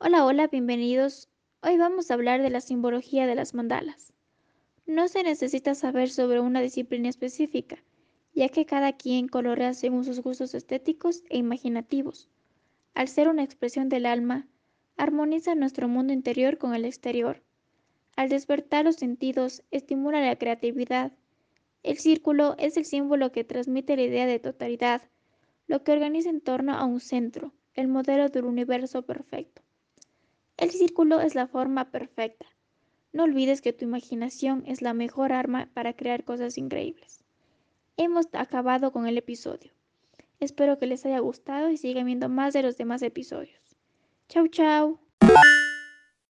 Hola, hola, bienvenidos. Hoy vamos a hablar de la simbología de las mandalas. No se necesita saber sobre una disciplina específica, ya que cada quien colorea según sus gustos estéticos e imaginativos. Al ser una expresión del alma, armoniza nuestro mundo interior con el exterior. Al despertar los sentidos, estimula la creatividad. El círculo es el símbolo que transmite la idea de totalidad, lo que organiza en torno a un centro, el modelo del universo perfecto. El círculo es la forma perfecta. No olvides que tu imaginación es la mejor arma para crear cosas increíbles. Hemos acabado con el episodio. Espero que les haya gustado y sigan viendo más de los demás episodios. Chau chau.